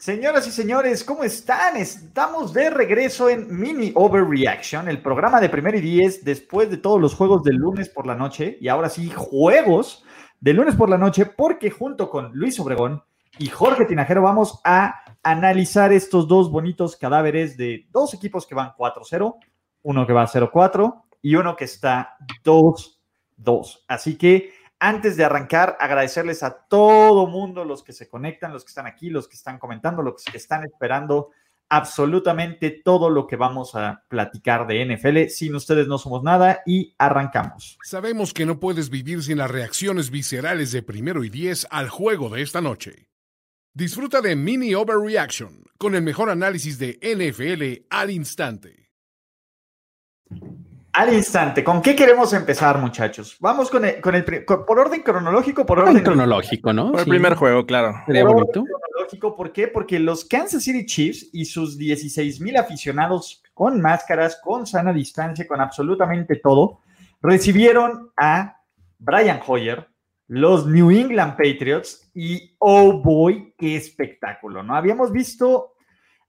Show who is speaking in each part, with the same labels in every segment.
Speaker 1: Señoras y señores, ¿cómo están? Estamos de regreso en Mini Overreaction, el programa de primer y diez después de todos los juegos del lunes por la noche y ahora sí, juegos de lunes por la noche, porque junto con Luis Obregón y Jorge Tinajero vamos a analizar estos dos bonitos cadáveres de dos equipos que van 4-0, uno que va 0-4 y uno que está 2-2. Así que antes de arrancar, agradecerles a todo mundo, los que se conectan, los que están aquí, los que están comentando, los que están esperando absolutamente todo lo que vamos a platicar de NFL. Sin ustedes no somos nada y arrancamos.
Speaker 2: Sabemos que no puedes vivir sin las reacciones viscerales de primero y diez al juego de esta noche. Disfruta de Mini Overreaction con el mejor análisis de NFL al instante.
Speaker 1: Al instante, ¿con qué queremos empezar, muchachos? Vamos con el, con el por orden cronológico, por orden
Speaker 3: cronológico, ¿no?
Speaker 4: Por el primer juego, claro.
Speaker 1: Sería bonito. Cronológico, ¿por qué? Porque los Kansas City Chiefs y sus 16 mil aficionados con máscaras, con sana distancia, con absolutamente todo, recibieron a Brian Hoyer, los New England Patriots y oh boy, qué espectáculo, ¿no? Habíamos visto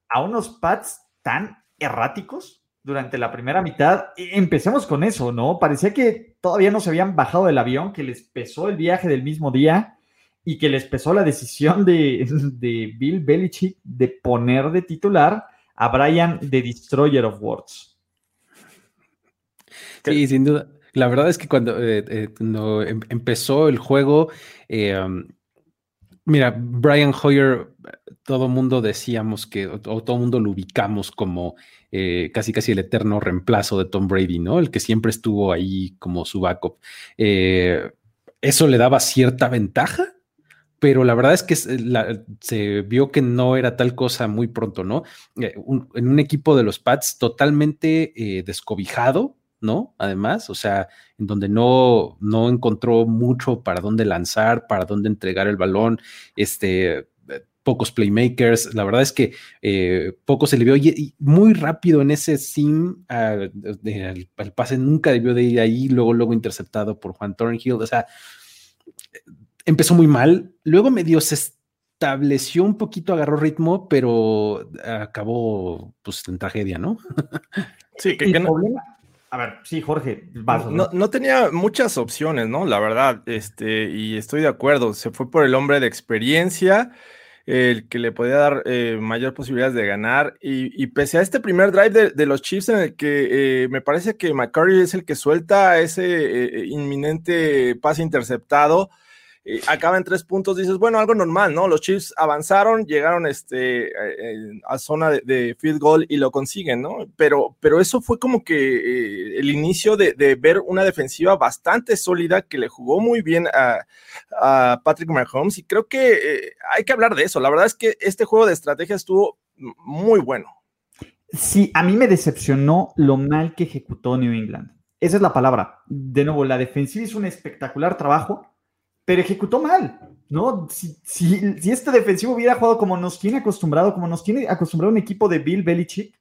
Speaker 1: a unos Pats tan erráticos durante la primera mitad. Empecemos con eso, ¿no? Parecía que todavía no se habían bajado del avión, que les pesó el viaje del mismo día y que les pesó la decisión de, Bill Belichick de poner de titular a Brian de Destroyer of Words.
Speaker 3: Sí, sin duda. La verdad es que cuando, eh, eh, em, empezó el juego, eh, um, mira, Brian Hoyer, todo mundo decíamos que, o todo mundo lo ubicamos como eh, casi casi el eterno reemplazo de Tom Brady, ¿no? El que siempre estuvo ahí como su backup. Eh, eso le daba cierta ventaja, pero la verdad es que se vio que no era tal cosa muy pronto, ¿no? Eh, en un equipo de los Pats totalmente descobijado, ¿no? Además, o sea, en donde no, no encontró mucho para dónde lanzar, para dónde entregar el balón, este, pocos playmakers. La verdad es que eh, poco se le vio y, muy rápido en ese sim. el, pase nunca debió de ir ahí, luego, luego interceptado por Juan Thornhill. O sea, empezó muy mal. Luego medio se estableció un poquito, agarró ritmo, pero acabó pues en tragedia, ¿no?
Speaker 4: Sí, que, no,
Speaker 1: a ver, sí, Jorge.
Speaker 4: no, no, tenía muchas opciones, ¿no? La verdad, este, y estoy de acuerdo. Se fue por el hombre de experiencia el que le podía dar eh, mayor posibilidades de ganar. Y, pese a este primer drive de, los Chiefs en el que eh, me parece que McCurry es el que suelta ese eh, inminente pase interceptado, eh, acaba en tres puntos, dices, bueno, algo normal, ¿no? Los Chiefs avanzaron, llegaron este, eh, a zona de, field goal y lo consiguen, ¿no? Pero, pero eso fue como que eh, el inicio de, ver una defensiva bastante sólida que le jugó muy bien a, a Patrick Mahomes y creo que hay que hablar de eso. La verdad es que este juego de estrategia estuvo muy bueno.
Speaker 1: Sí, a mí me decepcionó lo mal que ejecutó New England. Esa es la palabra. De nuevo, la defensiva hizo un espectacular trabajo pero ejecutó mal, ¿no? Si, si, este defensivo hubiera jugado como nos tiene acostumbrado, como nos tiene acostumbrado un equipo de Bill Belichick,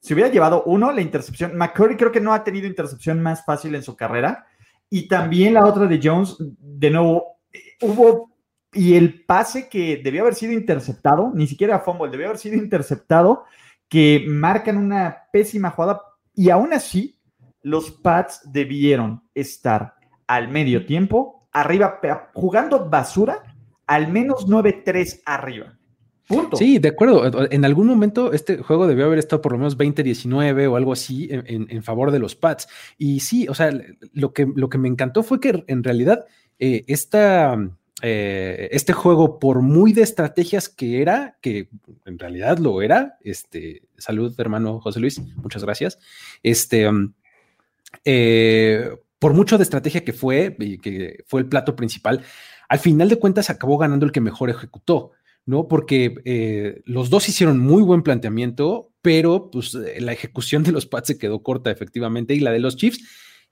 Speaker 1: se hubiera llevado uno, la intercepción. McCurry creo que no ha tenido intercepción más fácil en su carrera. Y también la otra de Jones, de nuevo, hubo. Y el pase que debió haber sido interceptado, ni siquiera fumble, debió haber sido interceptado, que marcan una pésima jugada. Y aún así, los Pats debieron estar al medio tiempo arriba, jugando basura, al menos 9-3 arriba. Punto.
Speaker 3: Sí, de acuerdo. En algún momento este juego debió haber estado por lo menos 20-19 o algo así en, favor de los Pats. Y sí, o sea, lo que, lo que me encantó fue que en realidad eh, eh, este juego, por muy de estrategias que era, que en realidad lo era, este, salud hermano José Luis, muchas gracias. Este, um, eh, por mucho de estrategia que fue, que fue el plato principal, al final de cuentas acabó ganando el que mejor ejecutó, ¿no? Porque eh, los dos hicieron muy buen planteamiento, pero pues eh, la ejecución de los Pats se quedó corta efectivamente y la de los Chiefs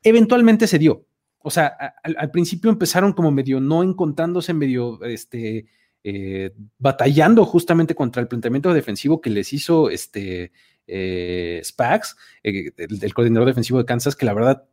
Speaker 3: eventualmente se dio. O sea, al, principio empezaron como medio no encontrándose, medio este, eh, batallando justamente contra el planteamiento defensivo que les hizo este, Spags, el coordinador defensivo de Kansas, que la verdad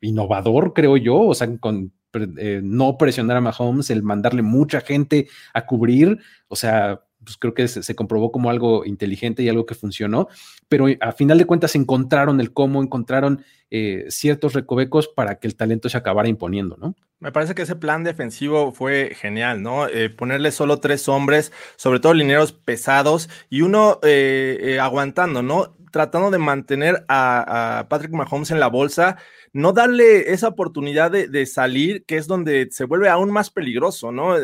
Speaker 3: innovador, creo yo, o sea, con eh, no presionar a Mahomes, el mandarle mucha gente a cubrir, o sea, pues creo que se, comprobó como algo inteligente y algo que funcionó, pero a final de cuentas encontraron el cómo, encontraron eh, ciertos recovecos para que el talento se acabara imponiendo, ¿no?
Speaker 4: Me parece que ese plan defensivo fue genial, ¿no? Eh, ponerle solo tres hombres, sobre todo lineros pesados y uno aguantando, ¿no? Tratando de mantener a Patrick Mahomes en la bolsa no darle esa oportunidad de, salir, que es donde se vuelve aún más peligroso, ¿no?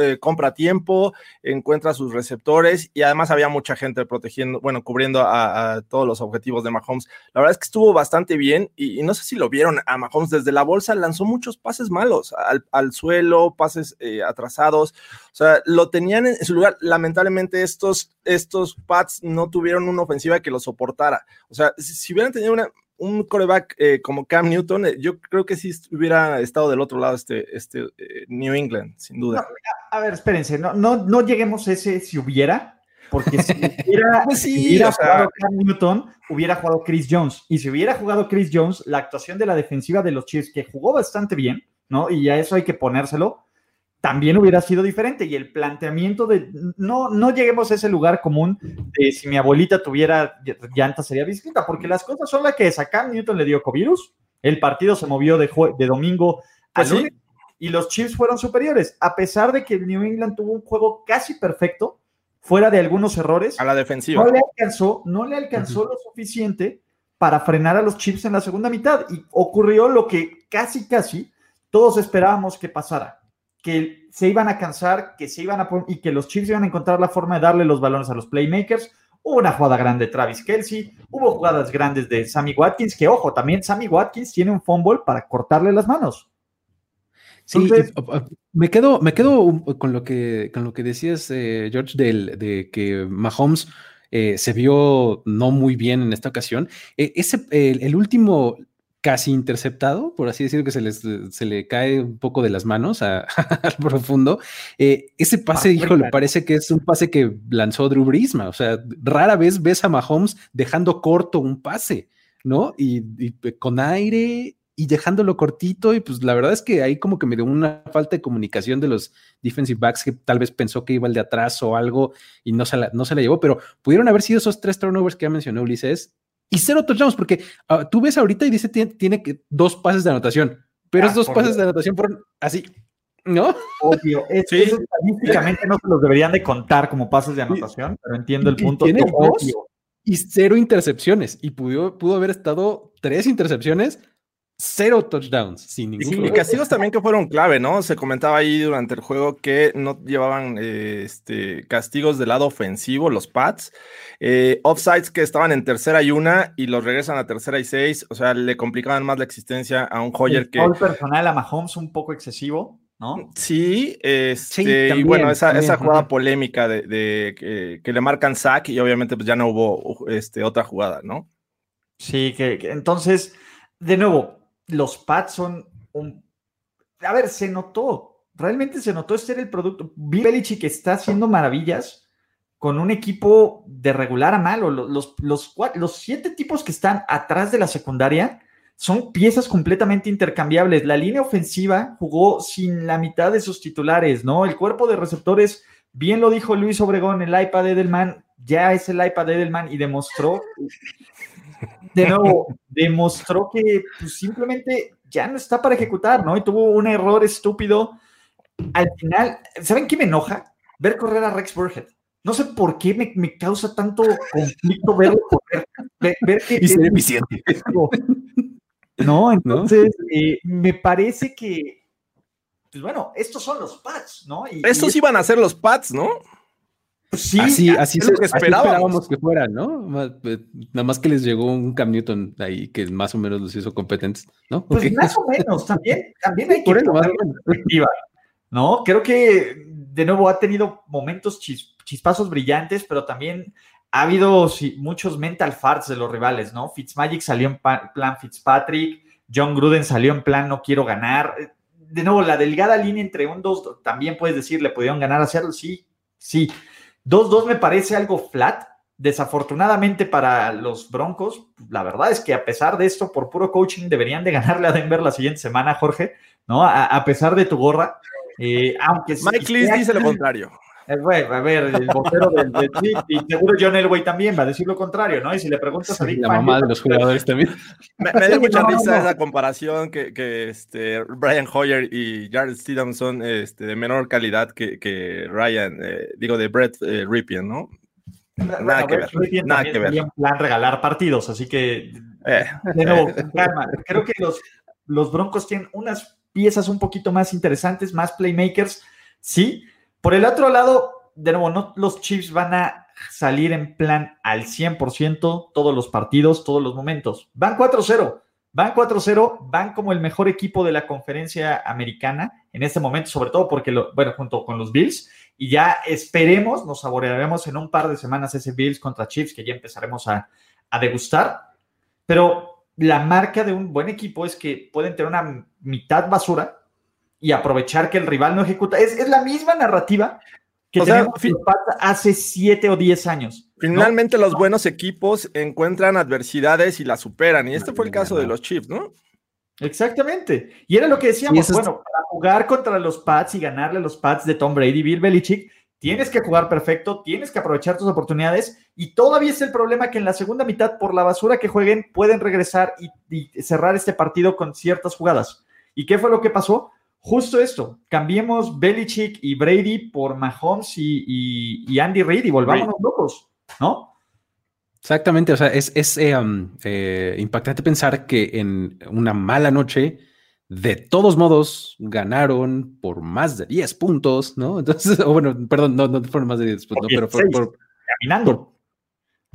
Speaker 4: Eh, compra tiempo, encuentra sus receptores y además había mucha gente protegiendo, bueno, cubriendo a, todos los objetivos de Mahomes. La verdad es que estuvo bastante bien y, no sé si lo vieron a Mahomes desde la bolsa, lanzó muchos pases malos al, suelo, pases eh, atrasados, o sea, lo tenían en su lugar. Lamentablemente estos, estos no tuvieron una ofensiva que lo soportara. O sea, si hubieran tenido una un coreback eh, como Cam Newton, eh, yo creo que sí hubiera estado del otro lado este, este eh, New England, sin duda.
Speaker 1: a ver, espérense, no, no, no lleguemos a ese si hubiera, porque si hubiera, pues jugado Cam Newton, hubiera jugado Chris Jones. Y si hubiera jugado Chris Jones, la actuación de la defensiva de los Chiefs, que jugó bastante bien, ¿no? Y a eso hay que ponérselo, también hubiera sido diferente. Y el planteamiento de no, no lleguemos a ese lugar común de si mi abuelita tuviera llanta sería distinta, porque las cosas son las que es. Newton le dio covirus, el partido se movió de, de domingo a ¿Ah, lunes y los Chiefs fueron superiores, a pesar de que el New England tuvo un juego casi perfecto, fuera de algunos errores.
Speaker 4: A la defensiva.
Speaker 1: No le alcanzó, no le alcanzó lo suficiente para frenar a los Chiefs en la segunda mitad y ocurrió lo que casi, casi todos esperábamos que pasara que se iban a cansar, que se iban a y que los Chiefs iban a encontrar la forma de darle los balones a los playmakers. Hubo una jugada grande de Travis Kelsey, hubo jugadas grandes de Sammy Watkins, que ojo, también Sammy Watkins tiene un fumble para cortarle las manos.
Speaker 3: Sí, me quedo, me quedo con lo que, con lo que decías, eh, George, de que Mahomes eh, se vio no muy bien en esta ocasión. Eh, ese, el, último, casi interceptado, por así decirlo, que se, les, se le cae un poco de las manos al profundo. Eh, ese pase, hijo, le parece que es un pase que lanzó Drew Brisma. O sea, rara vez ves a Mahomes dejando corto un pase, ¿no? Y, con aire y dejándolo cortito. Y pues la verdad es que ahí como que me dio una falta de comunicación de los defensive backs que tal vez pensó que iba el de atrás o algo y no se la, no se la llevó, pero pudieron haber sido esos tres turnovers que ya mencionó Ulises y cero touchdowns, porque ah, tú ves ahorita y dice tiene, tiene que dos pases de anotación, pero esos dos pases de anotación fueron así, ¿no?
Speaker 1: Obvio, estadísticamente no se los deberían de contar como pases de anotación, pero entiendo el punto.
Speaker 3: Tiene dos y cero intercepciones, y pudo, pudo haber estado tres intercepciones cero touchdowns, sin ningún
Speaker 4: Y castigos también que fueron clave, ¿no? Se comentaba ahí durante el juego que no llevaban eh, este, castigos del lado ofensivo, los Pats. Eh, offsides que estaban en tercera y una y los regresan a tercera y seis. O sea, le complicaban más la existencia a un Hoyer que.
Speaker 1: El personal a Mahomes un poco excesivo. ¿No?
Speaker 4: Sí, este, y bueno, esa, jugada polémica de, que, le marcan sack y obviamente pues ya no hubo este, otra jugada, ¿no?
Speaker 1: Sí, que entonces, de nuevo, los Pats son un... A ver, se notó, realmente se notó este era el producto. Bill Belichick está haciendo maravillas con un equipo de regular a malo. Los, los, los, siete tipos que están atrás de la secundaria son piezas completamente intercambiables. La línea ofensiva jugó sin la mitad de sus titulares, ¿no? El cuerpo de receptores, bien lo dijo Luis Obregón, el iPad Edelman ya es el iPad Edelman y demostró de nuevo, demostró que pues, simplemente ya no está para ejecutar, ¿no? Y tuvo un error estúpido. Al final, ¿saben qué me enoja? Ver correr a Rex Burhead. No sé por qué me, causa tanto conflicto verlo correr. Ver, que
Speaker 3: y ser eficiente.
Speaker 1: No, entonces eh, me parece que, pues bueno, estos son los pads, ¿no?
Speaker 4: estos iban a ser los pads, ¿no?
Speaker 3: Sí, así, así, es lo que esperábamos. que fueran, ¿no? Eh, nada más que les llegó un Cam Newton ahí que más o menos los hizo competentes, ¿no?
Speaker 1: Pues más o menos, también, también hay que perspectiva, ¿no? Creo que de nuevo ha tenido momentos chispazos brillantes, pero también ha habido muchos mental farts de los rivales, ¿no? Fitzmagic salió en plan Fitzpatrick, John Gruden salió en plan no quiero ganar. De nuevo, la delgada línea entre un dos, también puedes decir, le pudieron ganar a Seattle, sí, sí 2-2 me parece algo flat. Desafortunadamente para los Broncos, la verdad es que a pesar de esto, por puro coaching, deberían de ganarle a Denver la siguiente semana, Jorge, ¿no? A, pesar de tu gorra. Eh, aunque
Speaker 4: Mike Lees dice lo contrario.
Speaker 1: Eh, a ver, el vocero del, del y seguro John Elway también va a decir lo contrario, ¿no? Y si le preguntas a Dick
Speaker 3: La mamá de los jugadores también.
Speaker 4: Me, me dio mucha risa esa comparación que, que este, Brian Hoyer y Jared Stidham son este, de menor calidad que, que Ryan, eh, digo, de Brett eh, Ripien, ¿no?
Speaker 1: Nada que ver. Nada que ver. En plan regalar partidos, así que. Eh, de nuevo, creo que los, los Broncos tienen unas piezas un poquito más interesantes, más playmakers, sí. Por el otro lado, de nuevo, no los Chiefs van a salir en plan al 100% todos los partidos, todos los momentos. Van 4-0. Van 4-0, van como el mejor equipo de la conferencia americana en este momento, sobre todo porque, lo, bueno, junto con los Bills, y ya esperemos, nos saborearemos en un par de semanas ese Bills contra Chiefs, que ya empezaremos a, a degustar. Pero la marca de un buen equipo es que pueden tener una mitad basura y aprovechar que el rival no ejecuta. Es, es la misma narrativa que tenemos hace siete o diez años.
Speaker 4: Finalmente los buenos equipos encuentran adversidades y las superan. Y este fue el caso de los Chiefs, ¿no?
Speaker 1: Exactamente. Y era lo que decíamos, bueno, para jugar contra los Pats y ganarle los Pats de Tom Brady, Bill Belichick, tienes que jugar perfecto, tienes que aprovechar tus oportunidades y todavía es el problema que en la segunda mitad, por la basura que jueguen, pueden regresar y, y cerrar este partido con ciertas jugadas. ¿Y qué fue lo que pasó? Justo esto, cambiemos Belichick y Brady por Mahomes y, Andy Reid y volvámonos locos, ¿no?
Speaker 3: Exactamente, o sea, es, eh, um, eh, impactante pensar que en una mala noche, de todos modos, ganaron por más de 10 puntos, ¿no? Entonces, o bueno, perdón, no, no fueron más de 10 puntos, pero por,
Speaker 1: caminando.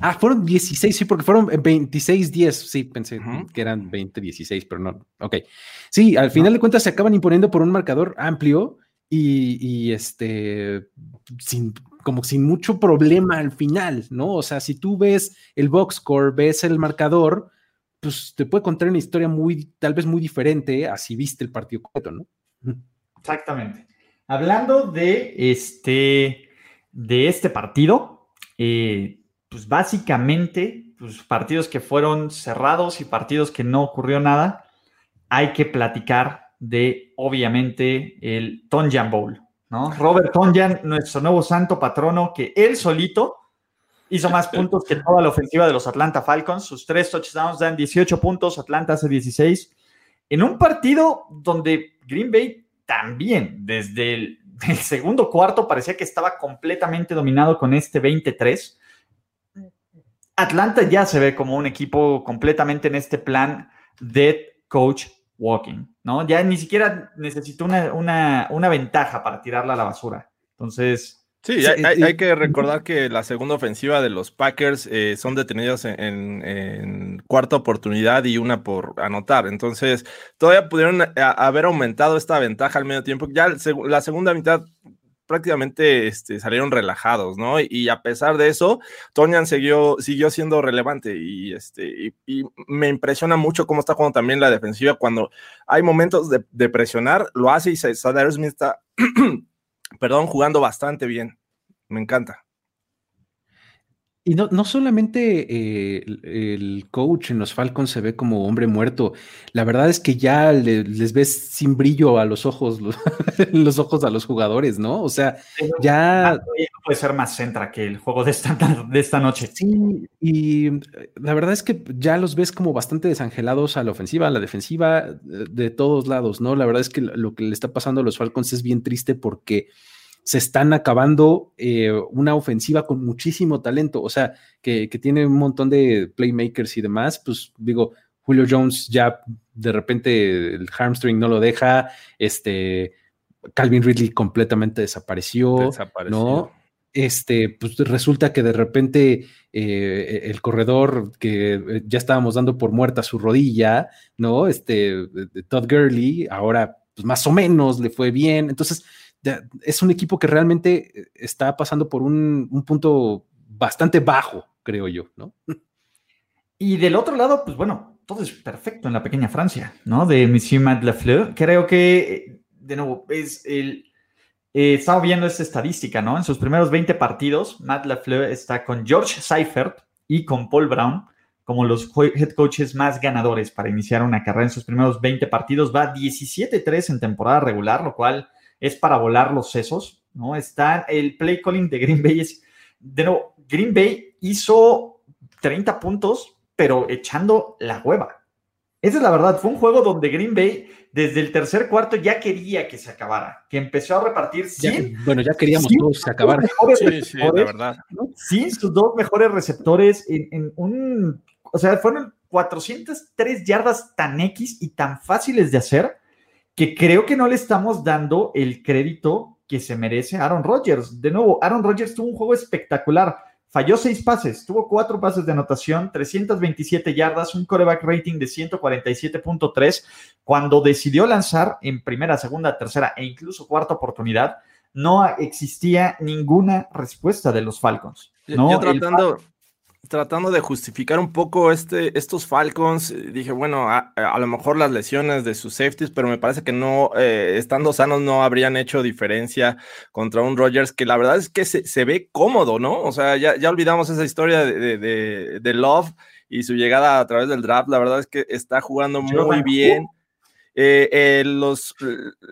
Speaker 3: Ah, fueron 16, sí, porque fueron 26-10. Sí, pensé que eran 20-16, pero no. Ok. Sí, al final de cuentas se acaban imponiendo por un marcador amplio y, este, sin, como sin mucho problema al final, ¿no? O sea, si tú ves el box score, ves el marcador, pues te puede contar una historia muy, tal vez muy diferente a si viste el partido completo, ¿no?
Speaker 1: Exactamente. Hablando de este, de este partido, eh, pues básicamente, pues partidos que fueron cerrados y partidos que no ocurrió nada, hay que platicar de, obviamente, el Tonjan Bowl, ¿no? Robert Tonjan, nuestro nuevo santo patrono, que él solito hizo más puntos que toda la ofensiva de los Atlanta Falcons. Sus tres touchdowns dan 18 puntos, Atlanta hace 16. En un partido donde Green Bay también, desde el, el segundo cuarto, parecía que estaba completamente dominado con este 23 Atlanta ya se ve como un equipo completamente en este plan de coach walking, ¿no? Ya ni siquiera necesitó una, una, ventaja para tirarla a la basura. Entonces,
Speaker 4: Sí, hay, que recordar que la segunda ofensiva de los Packers eh, son detenidos en, cuarta oportunidad y una por anotar. Entonces, todavía pudieron eh, haber aumentado esta ventaja al medio tiempo. Ya la segunda mitad prácticamente este, salieron relajados, ¿no? Y, a pesar de eso, Tonian siguió, siguió siendo relevante y, este, y, me impresiona mucho cómo está jugando también la defensiva cuando hay momentos de, presionar, lo hace y Sadar Smith está, perdón, jugando bastante bien. Me encanta.
Speaker 3: Y no, no solamente eh, el, coach en los Falcons se ve como hombre muerto, la verdad es que ya les ves sin brillo a los ojos, los, ojos a los jugadores, ¿no? O sea, ya...
Speaker 1: puede ser más centra que el juego de esta, de esta noche.
Speaker 3: Sí, y la verdad es que ya los ves como bastante desangelados a la ofensiva, a la defensiva, de todos lados, ¿no? La verdad es que lo que le está pasando a los Falcons es bien triste porque se están acabando eh, una ofensiva con muchísimo talento, o sea, que, tiene un montón de playmakers y demás, pues digo, Julio Jones ya de repente el hamstring no lo deja, este, Calvin Ridley completamente desapareció, ¿no? Este, pues resulta que de repente eh, el corredor que ya estábamos dando por muerta su rodilla, ¿no? Este, Todd Gurley, ahora pues más o menos le fue bien, entonces es un equipo que realmente eh, está pasando por un, punto bastante bajo, creo yo, ¿no?
Speaker 1: Y del otro lado, pues bueno, todo es perfecto en la pequeña Francia, ¿no? De Monsieur Matt Lafleur. Creo que, eh, de nuevo, es el... Eh, estaba viendo esta estadística, ¿no? En sus primeros 20 partidos, Matt Lafleur está con George Seifert y con Paul Brown como los head coaches más ganadores para iniciar una carrera en sus primeros 20 partidos. Va 17-3 en temporada regular, lo cual es para volar los sesos, ¿no? Está el play calling de Green Bay es, de nuevo, Green Bay hizo 30 puntos, pero echando la hueva. Esa es la verdad, fue un juego donde Green Bay desde el tercer cuarto ya quería que se acabara, que empezó a repartir
Speaker 3: bueno, ya queríamos todos que acabara.
Speaker 4: Sí, sí, la verdad.
Speaker 1: Sí, sus dos mejores receptores en, en, un, o sea, fueron 403 yardas tan X y tan fáciles de hacer que creo que no le estamos dando el crédito que se merece Aaron Rodgers. De nuevo, Aaron Rodgers tuvo un juego espectacular Falló seis pases, tuvo cuatro pases de anotación, 327 yardas, un coreback rating de 147.3. Cuando decidió lanzar en primera, segunda, tercera e incluso cuarta oportunidad, no existía ninguna respuesta de los Falcons. ¿no?
Speaker 4: Yo tratando, tratando de justificar un poco este, estos Falcons, eh, dije, bueno, a, lo mejor las lesiones de sus safeties, pero me parece que no, eh, estando sanos, no habrían hecho diferencia contra un Rogers que la verdad es que se, ve cómodo, ¿no? O sea, ya, ya olvidamos esa historia de, de, Love y su llegada a través del draft, la verdad es que está jugando muy bien. Eh, los,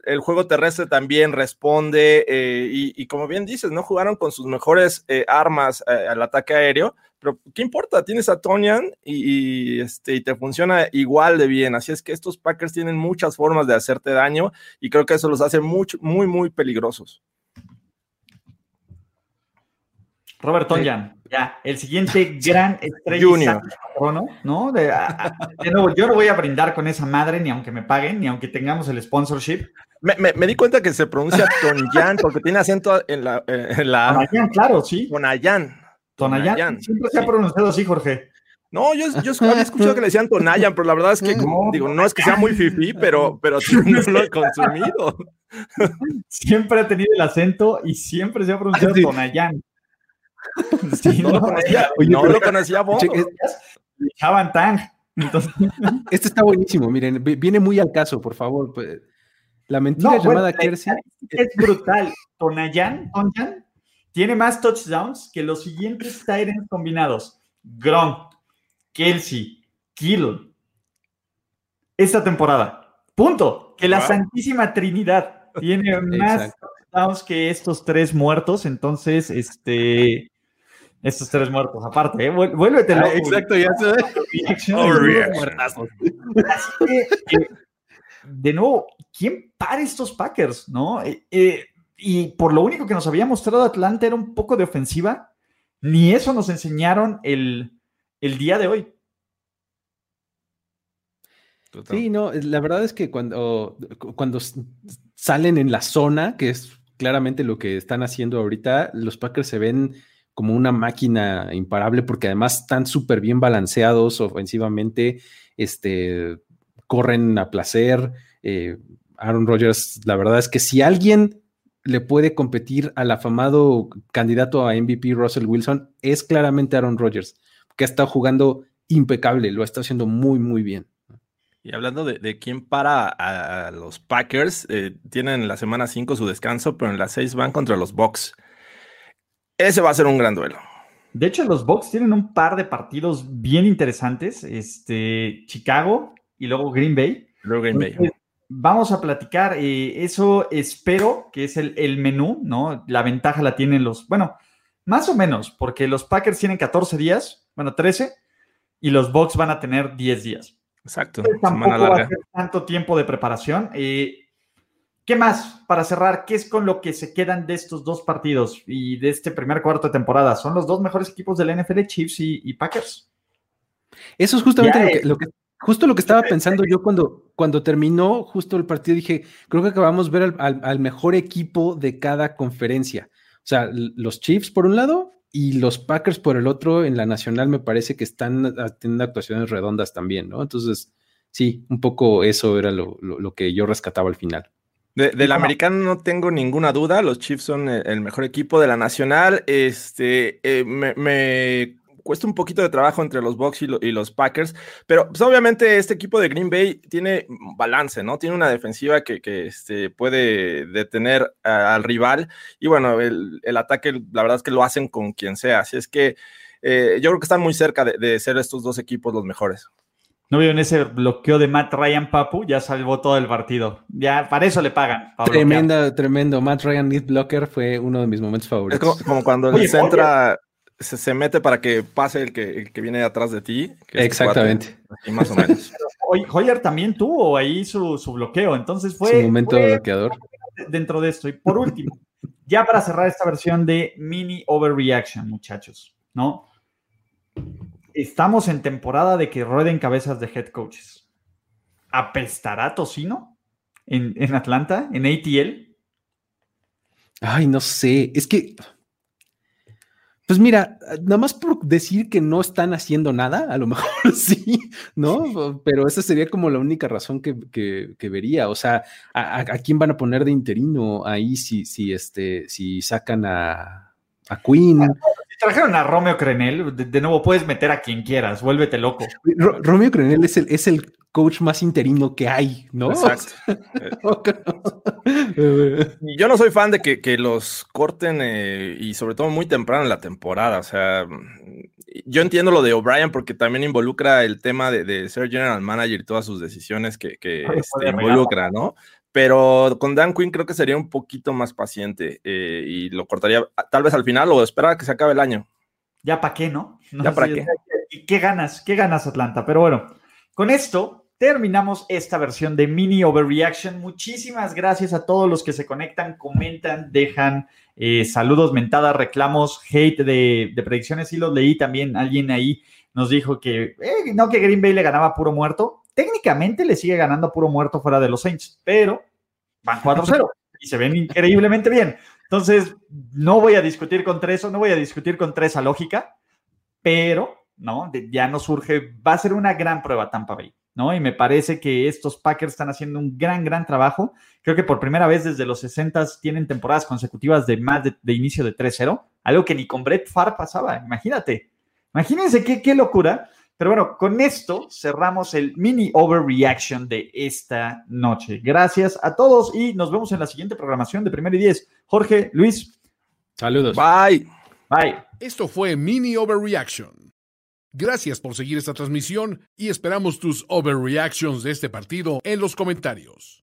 Speaker 4: el juego terrestre también responde y, y, como bien dices, no jugaron con sus mejores armas al ataque aéreo, pero ¿qué importa? Tienes a Tonian y, este, y te funciona igual de bien. Así es que estos Packers tienen muchas formas de hacerte daño y creo que eso los hace muy, muy, muy peligrosos.
Speaker 1: Robert Tonyan, ya, el siguiente gran estrella.
Speaker 4: Junior.
Speaker 1: ¿no? De, nuevo, yo no voy a brindar con esa madre, ni aunque me paguen, ni aunque tengamos el sponsorship.
Speaker 4: Me, me, di cuenta que se pronuncia Tonyan porque tiene acento en la. En la
Speaker 1: Tonayan, claro, sí.
Speaker 4: Tonayan.
Speaker 1: Tonayan. Siempre se ha pronunciado así, Jorge.
Speaker 4: No, yo, yo había escuchado que le decían Tonayan, pero la verdad es que, no, digo, no es que sea muy fifí, pero, pero no lo he consumido.
Speaker 1: Siempre ha tenido el acento y siempre se ha pronunciado. Tonayan.
Speaker 4: Sí, no, lo conocía, Oye, no lo conocía vos.
Speaker 1: Dejaban tan.
Speaker 3: Este está buenísimo, miren, viene muy al caso, por favor. Pues, la mentira llamada Kersey.
Speaker 1: Es brutal. Tonayan, Tonayan tiene más touchdowns que los siguientes Tyrants combinados. Gronk, Kelsey, Kittle. Esta temporada. Punto. Que la Santísima Trinidad tiene más touchdowns que estos tres muertos. Entonces, este. Estos tres muertos, aparte, ¿eh? Vuélvete
Speaker 4: ah, Exacto, ya
Speaker 1: se Así que, eh, de nuevo, ¿quién para estos Packers? ¿No? Eh, eh y por lo único que nos había mostrado Atlanta era un poco de ofensiva, ni eso nos enseñaron el, día de hoy.
Speaker 3: Sí, no, la verdad es que cuando, cuando salen en la zona, que es claramente lo que están haciendo ahorita, los Packers se ven como una máquina imparable porque además están súper bien balanceados ofensivamente, este, corren a placer. Eh, Aaron Rodgers, la verdad es que si alguien le puede competir al afamado candidato a MVP Russell Wilson es claramente Aaron Rodgers, que ha estado jugando impecable, lo está haciendo muy, muy bien.
Speaker 4: Y hablando de, quién para a, los Packers, eh, tienen en la semana 5 su descanso, pero en la 6 van contra los Bucks. Ese va a ser un gran duelo.
Speaker 1: De hecho, los Bucks tienen un par de partidos bien interesantes. Este, Chicago y luego Green Bay.
Speaker 4: Luego Green Bay
Speaker 1: vamos a platicar. Eh, eso espero que es el, menú, ¿no? La ventaja la tienen los, bueno, más o menos, porque los Packers tienen 14 días, bueno, 13, y los Bucks van a tener 10 días.
Speaker 4: Exacto.
Speaker 1: tampoco va a ser tanto tiempo de preparación. Eh, ¿Qué más para cerrar? ¿Qué es con lo que se quedan de estos dos partidos y de este primer cuarto de temporada? Son los dos mejores equipos del NFL, Chiefs y, Packers.
Speaker 3: Eso es justamente lo que, Justo lo que estaba pensando yo cuando, cuando terminó justo el partido, dije, creo que acabamos de ver al, mejor equipo de cada conferencia. O sea, los Chiefs por un lado y los Packers por el otro, en la nacional me parece que están teniendo actuaciones redondas también, ¿no? Entonces, sí, un poco eso era lo, que yo rescataba al final.
Speaker 4: Del americano no tengo ninguna duda, los Chiefs son el, mejor equipo de la nacional. Este, eh, me cuesta un poquito de trabajo entre los Bucks y, los Packers, pero pues, obviamente este equipo de Green Bay tiene balance, ¿no? Tiene una defensiva que, este, puede detener al rival y bueno, el, ataque la verdad es que lo hacen con quien sea, así es que eh, yo creo que están muy cerca de, ser estos dos equipos los mejores.
Speaker 1: ¿No vieron ese bloqueo de Matt Ryan Papu? Ya salvó todo el partido. Ya, para eso le pagan.
Speaker 3: Tremenda, tremendo. Matt Ryan Need Blocker fue uno de mis momentos favoritos.
Speaker 4: Es como, cuando el centra se, mete para que pase el que, el que viene atrás de ti.
Speaker 3: Exactamente.
Speaker 4: y más o menos.
Speaker 1: Hoyer también tuvo ahí su, su bloqueo, entonces fue.
Speaker 3: Su momento bloqueador.
Speaker 1: Dentro de esto. Y por último, ya para cerrar esta versión de mini overreaction, muchachos, ¿no? Estamos en temporada de que rueden cabezas de head coaches. ¿Apestará Tocino en, en Atlanta, en ATL?
Speaker 3: Ay, no sé. Es que. Pues mira, nada más por decir que no están haciendo nada, a lo mejor sí, ¿no? Pero esa sería como la única razón que, vería. O sea, ¿a, quién van a poner de interino ahí si, si, este, si sacan a, a Queen?
Speaker 1: Trajeron a Romeo Crenel, de, nuevo puedes meter a quien quieras, vuélvete loco.
Speaker 3: Romeo Crenel es el, es el coach más interino que hay, ¿no? Exacto.
Speaker 4: Yo no soy fan de que, los corten eh, y sobre todo muy temprano en la temporada. O sea, yo entiendo lo de O'Brien porque también involucra el tema de, ser general manager y todas sus decisiones que, este, involucra, ¿no? Pero con Dan Quinn creo que sería un poquito más paciente eh, y lo cortaría tal vez al final o esperar a que se acabe el año.
Speaker 1: Ya para qué, ¿no?
Speaker 4: ya para qué.
Speaker 1: ¿Y qué ganas? ¿Qué ganas Atlanta? Pero bueno, con esto terminamos esta versión de Mini Overreaction. Muchísimas gracias a todos los que se conectan, comentan, dejan eh, saludos, mentadas, reclamos, hate de, predicciones. Y los leí también. Alguien ahí nos dijo que eh, no, que Green Bay le ganaba puro muerto técnicamente le sigue ganando puro muerto fuera de los Saints, pero van 4-0 y se ven increíblemente bien. Entonces, no voy a discutir contra eso, no voy a discutir contra esa lógica, pero, ¿no? Ya no surge, va a ser una gran prueba Tampa Bay, ¿no? Y me parece que estos Packers están haciendo un gran, gran trabajo. Creo que por primera vez desde los 60 tienen temporadas consecutivas de más de, inicio de 3-0, algo que ni con Brett Farr pasaba, imagínate. Imagínense qué, qué locura. Pero bueno, con esto cerramos el mini overreaction de esta noche. Gracias a todos y nos vemos en la siguiente programación de Primero y Diez. Jorge, Luis.
Speaker 3: Saludos.
Speaker 4: Bye.
Speaker 1: Bye.
Speaker 2: Esto fue Mini Overreaction. Gracias por seguir esta transmisión y esperamos tus overreactions de este partido en los comentarios.